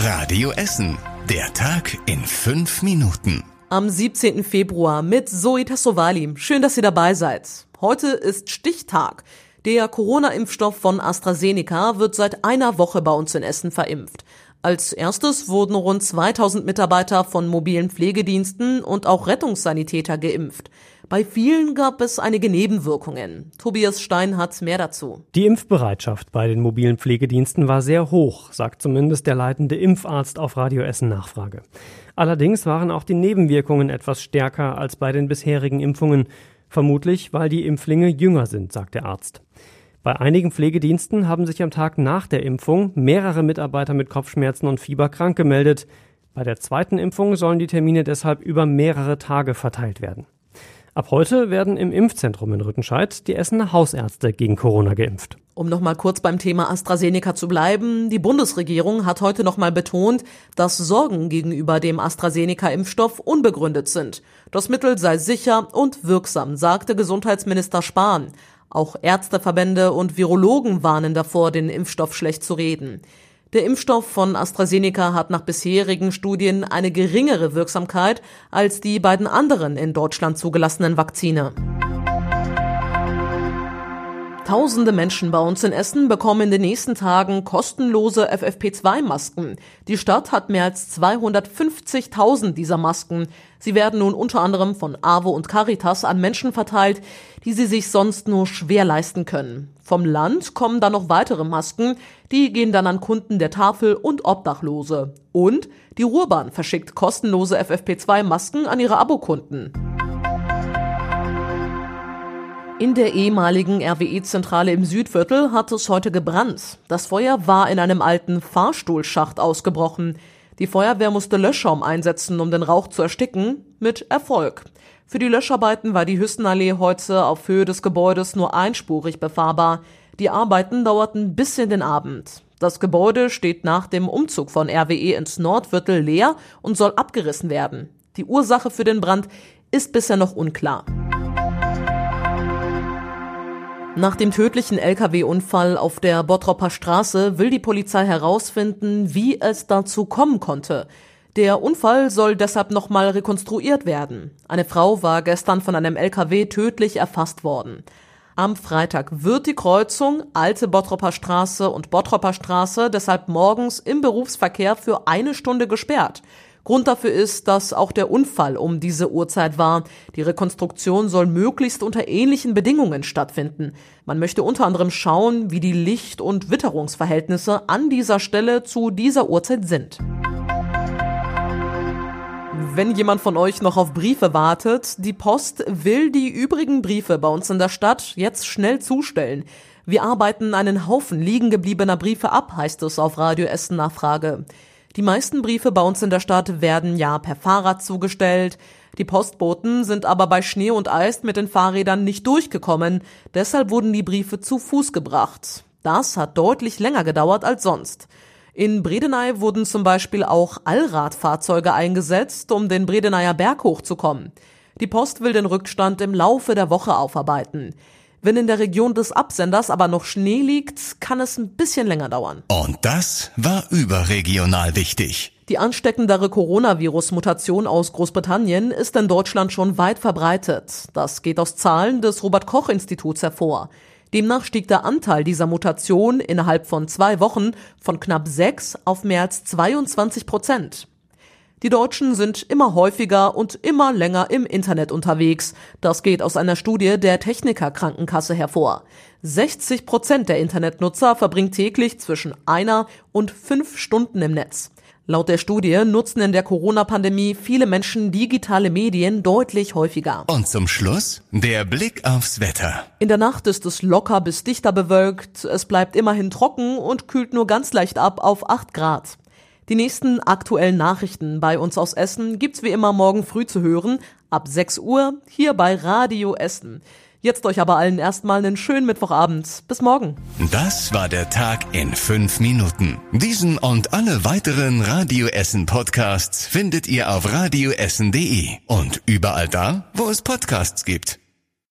Radio Essen. Der Tag in fünf Minuten. Am 17. Februar mit Zoe Tassovali. Schön, dass ihr dabei seid. Heute ist Stichtag. Der Corona-Impfstoff von AstraZeneca wird seit einer Woche bei uns in Essen verimpft. Als erstes wurden rund 2000 Mitarbeiter von mobilen Pflegediensten und auch Rettungssanitäter geimpft. Bei vielen gab es einige Nebenwirkungen. Tobias Stein hat mehr dazu. Die Impfbereitschaft bei den mobilen Pflegediensten war sehr hoch, sagt zumindest der leitende Impfarzt auf Radio Essen Nachfrage. Allerdings waren auch die Nebenwirkungen etwas stärker als bei den bisherigen Impfungen. Vermutlich, weil die Impflinge jünger sind, sagt der Arzt. Bei einigen Pflegediensten haben sich am Tag nach der Impfung mehrere Mitarbeiter mit Kopfschmerzen und Fieber krank gemeldet. Bei der zweiten Impfung sollen die Termine deshalb über mehrere Tage verteilt werden. Ab heute werden im Impfzentrum in Rüttenscheid die Essener Hausärzte gegen Corona geimpft. Um noch mal kurz beim Thema AstraZeneca zu bleiben, die Bundesregierung hat heute noch mal betont, dass Sorgen gegenüber dem AstraZeneca-Impfstoff unbegründet sind. Das Mittel sei sicher und wirksam, sagte Gesundheitsminister Spahn. Auch Ärzteverbände und Virologen warnen davor, den Impfstoff schlecht zu reden. Der Impfstoff von AstraZeneca hat nach bisherigen Studien eine geringere Wirksamkeit als die beiden anderen in Deutschland zugelassenen Vakzine. Tausende Menschen bei uns in Essen bekommen in den nächsten Tagen kostenlose FFP2-Masken. Die Stadt hat mehr als 250.000 dieser Masken. Sie werden nun unter anderem von AWO und Caritas an Menschen verteilt, die sie sich sonst nur schwer leisten können. Vom Land kommen dann noch weitere Masken, die gehen dann an Kunden der Tafel und Obdachlose. Und die Ruhrbahn verschickt kostenlose FFP2-Masken an ihre Abokunden. In der ehemaligen RWE-Zentrale im Südviertel hat es heute gebrannt. Das Feuer war in einem alten Fahrstuhlschacht ausgebrochen. Die Feuerwehr musste Löschschaum einsetzen, um den Rauch zu ersticken, mit Erfolg. Für die Löscharbeiten war die Hüstenallee heute auf Höhe des Gebäudes nur einspurig befahrbar. Die Arbeiten dauerten bis in den Abend. Das Gebäude steht nach dem Umzug von RWE ins Nordviertel leer und soll abgerissen werden. Die Ursache für den Brand ist bisher noch unklar. Nach dem tödlichen Lkw-Unfall auf der Bottropper Straße will die Polizei herausfinden, wie es dazu kommen konnte. Der Unfall soll deshalb nochmal rekonstruiert werden. Eine Frau war gestern von einem Lkw tödlich erfasst worden. Am Freitag wird die Kreuzung Alte Bottropper Straße und Bottropper Straße deshalb morgens im Berufsverkehr für eine Stunde gesperrt. Grund dafür ist, dass auch der Unfall um diese Uhrzeit war. Die Rekonstruktion soll möglichst unter ähnlichen Bedingungen stattfinden. Man möchte unter anderem schauen, wie die Licht- und Witterungsverhältnisse an dieser Stelle zu dieser Uhrzeit sind. Wenn jemand von euch noch auf Briefe wartet, die Post will die übrigen Briefe bei uns in der Stadt jetzt schnell zustellen. Wir arbeiten einen Haufen liegen gebliebener Briefe ab, heißt es auf Radio Essen Nachfrage. Die meisten Briefe bei uns in der Stadt werden ja per Fahrrad zugestellt. Die Postboten sind aber bei Schnee und Eis mit den Fahrrädern nicht durchgekommen. Deshalb wurden die Briefe zu Fuß gebracht. Das hat deutlich länger gedauert als sonst. In Bredeney wurden zum Beispiel auch Allradfahrzeuge eingesetzt, um den Bredeneyer Berg hochzukommen. Die Post will den Rückstand im Laufe der Woche aufarbeiten. Wenn in der Region des Absenders aber noch Schnee liegt, kann es ein bisschen länger dauern. Und das war überregional wichtig. Die ansteckendere Coronavirus-Mutation aus Großbritannien ist in Deutschland schon weit verbreitet. Das geht aus Zahlen des Robert Koch Instituts hervor. Demnach stieg der Anteil dieser Mutation innerhalb von zwei Wochen von knapp sechs auf mehr als 22 Prozent. Die Deutschen sind immer häufiger und immer länger im Internet unterwegs. Das geht aus einer Studie der Techniker Krankenkasse hervor. 60 Prozent der Internetnutzer verbringen täglich zwischen einer und fünf Stunden im Netz. Laut der Studie nutzen in der Corona-Pandemie viele Menschen digitale Medien deutlich häufiger. Und zum Schluss der Blick aufs Wetter. In der Nacht ist es locker bis dichter bewölkt, es bleibt immerhin trocken und kühlt nur ganz leicht ab auf 8 Grad. Die nächsten aktuellen Nachrichten bei uns aus Essen gibt's wie immer morgen früh zu hören, ab 6 Uhr, hier bei Radio Essen. Jetzt euch aber allen erstmal einen schönen Mittwochabend. Bis morgen. Das war der Tag in fünf Minuten. Diesen und alle weiteren Radio Essen Podcasts findet ihr auf radioessen.de und überall da, wo es Podcasts gibt.